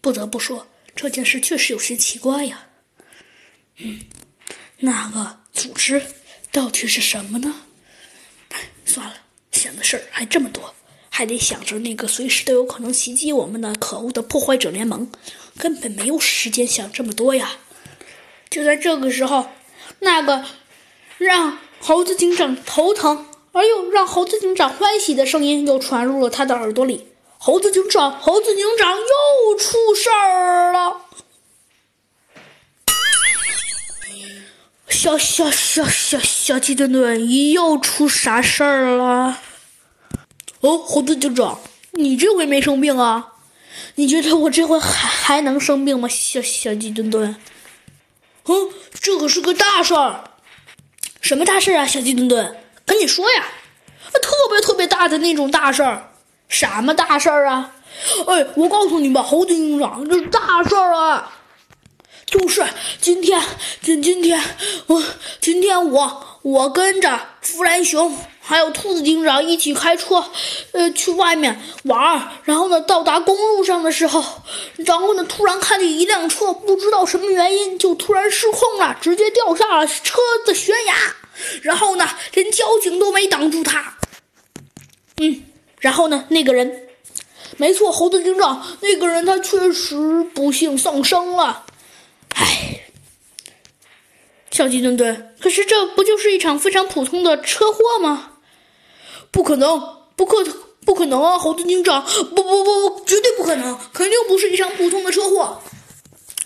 不得不说，这件事确实有些奇怪呀。嗯，那个组织到底是什么呢？算了，想的事儿还这么多，还得想着那个随时都有可能袭击我们的可恶的破坏者联盟，根本没有时间想这么多呀。就在这个时候，那个让猴子警长头疼而又让猴子警长欢喜的声音又传入了他的耳朵里：“猴子警长，猴子警长又出事儿了！小小小小小鸡墩墩你又出啥事儿了？哦，猴子警长，你这回没生病啊？你觉得我这回还还能生病吗？小小鸡墩墩。”嗯，这可是个大事儿，什么大事啊？小鸡墩墩，赶紧说呀！特别特别大的那种大事儿，什么大事儿啊？哎，我告诉你吧，猴子警长，这是大事儿啊！就是今天，今今天，我今天我我跟着弗兰熊。还有兔子警长一起开车，呃，去外面玩。然后呢，到达公路上的时候，然后呢，突然看见一辆车，不知道什么原因就突然失控了，直接掉下了车的悬崖。然后呢，连交警都没挡住他。然后呢，那个人，没错，猴子警长，那个人他确实不幸丧生了。唉，小鸡墩墩，可是这不就是一场非常普通的车祸吗？不可能，不可，不可能啊！猴子警长，不不不不，绝对不可能，肯定不是一场普通的车祸。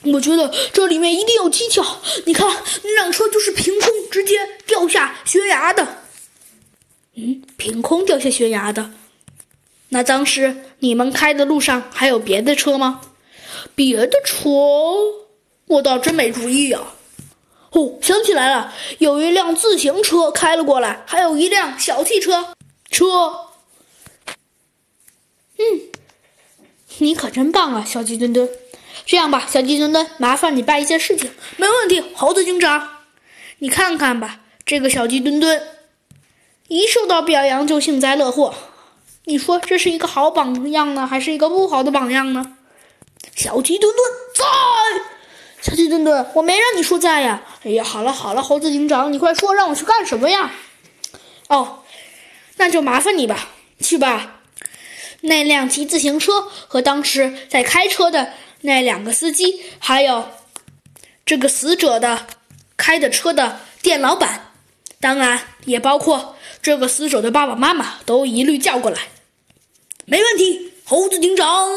我觉得这里面一定有蹊跷。你看，那辆车就是凭空直接掉下悬崖的。嗯，凭空掉下悬崖的。那当时你们开的路上还有别的车吗？别的车，我倒真没注意啊。哦，想起来了，有一辆自行车开了过来，还有一辆小汽车。车，嗯，你可真棒啊，小鸡墩墩。这样吧，小鸡墩墩，麻烦你办一件事情。没问题，猴子警长。你看看吧，这个小鸡墩墩，一受到表扬就幸灾乐祸。你说这是一个好榜样呢，还是一个不好的榜样呢？小鸡墩墩在，小鸡墩墩，我没让你说在呀。哎呀，好了好了，猴子警长，你快说，让我去干什么呀？哦。那就麻烦你吧，去吧。那辆骑自行车和当时在开车的那两个司机，还有这个死者的开的车的店老板，当然也包括这个死者的爸爸妈妈，都一律叫过来。没问题，猴子警长。